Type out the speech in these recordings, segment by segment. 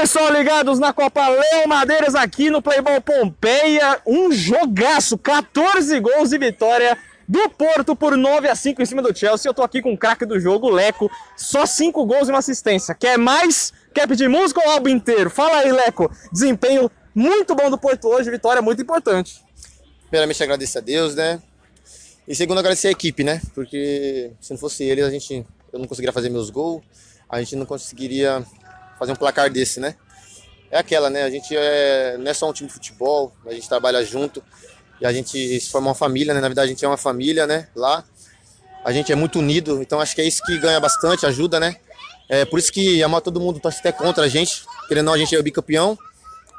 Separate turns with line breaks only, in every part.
pessoal, ligados na Copa Leão Madeiras aqui no Playball Pompeia. Um jogaço, 14 gols e vitória do Porto por 9 a 5 em cima do Chelsea. Eu tô aqui com o craque do jogo, Leco. Só 5 gols e uma assistência. Quer mais? Quer pedir música ou álbum inteiro? Fala aí, Leco. Desempenho muito bom do Porto hoje, vitória muito importante.
Primeiramente agradecer a Deus, né? E segundo agradecer a equipe, né? Porque se não fosse eles, a gente eu não conseguiria fazer meus gols, a gente não conseguiria fazer um placar desse, né? É aquela, né? A gente é, não é só um time de futebol, a gente trabalha junto e a gente se forma uma família, né? Na verdade, a gente é uma família, né? Lá. A gente é muito unido, então acho que é isso que ganha bastante, ajuda, né? É por isso que amar todo mundo torce até contra a gente, querendo ou não, a gente é o bicampeão,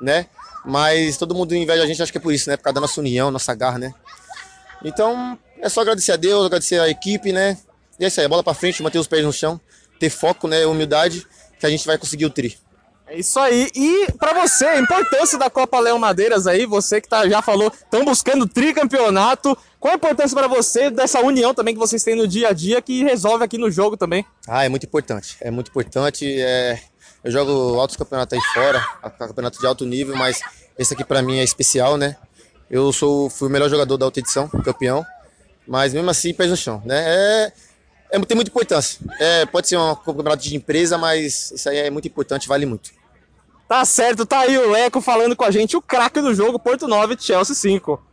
né? Mas todo mundo inveja a gente, acho que é por isso, né? Por causa da nossa união, nossa garra, né? Então, é só agradecer a Deus, agradecer a equipe, né? E é isso aí, bola pra frente, manter os pés no chão, ter foco, né? Humildade, que a gente vai conseguir o tri.
É isso aí. E para você, a importância da Copa Leão Madeiras aí, você que tá, já falou, estão buscando tricampeonato. Qual a importância para você dessa união também que vocês têm no dia a dia que resolve aqui no jogo também?
Ah, é muito importante. É muito importante. É... Eu jogo altos campeonatos aí fora, campeonato de alto nível, mas esse aqui para mim é especial, né? Eu sou, fui o melhor jogador da outra edição, campeão, mas mesmo assim, pés no chão, né? É é, tem muita importância. É, pode ser um campeonato de empresa, mas isso aí é muito importante, vale muito.
Tá certo, tá aí o Leco falando com a gente, o craque do jogo, Porto 9, Chelsea 5.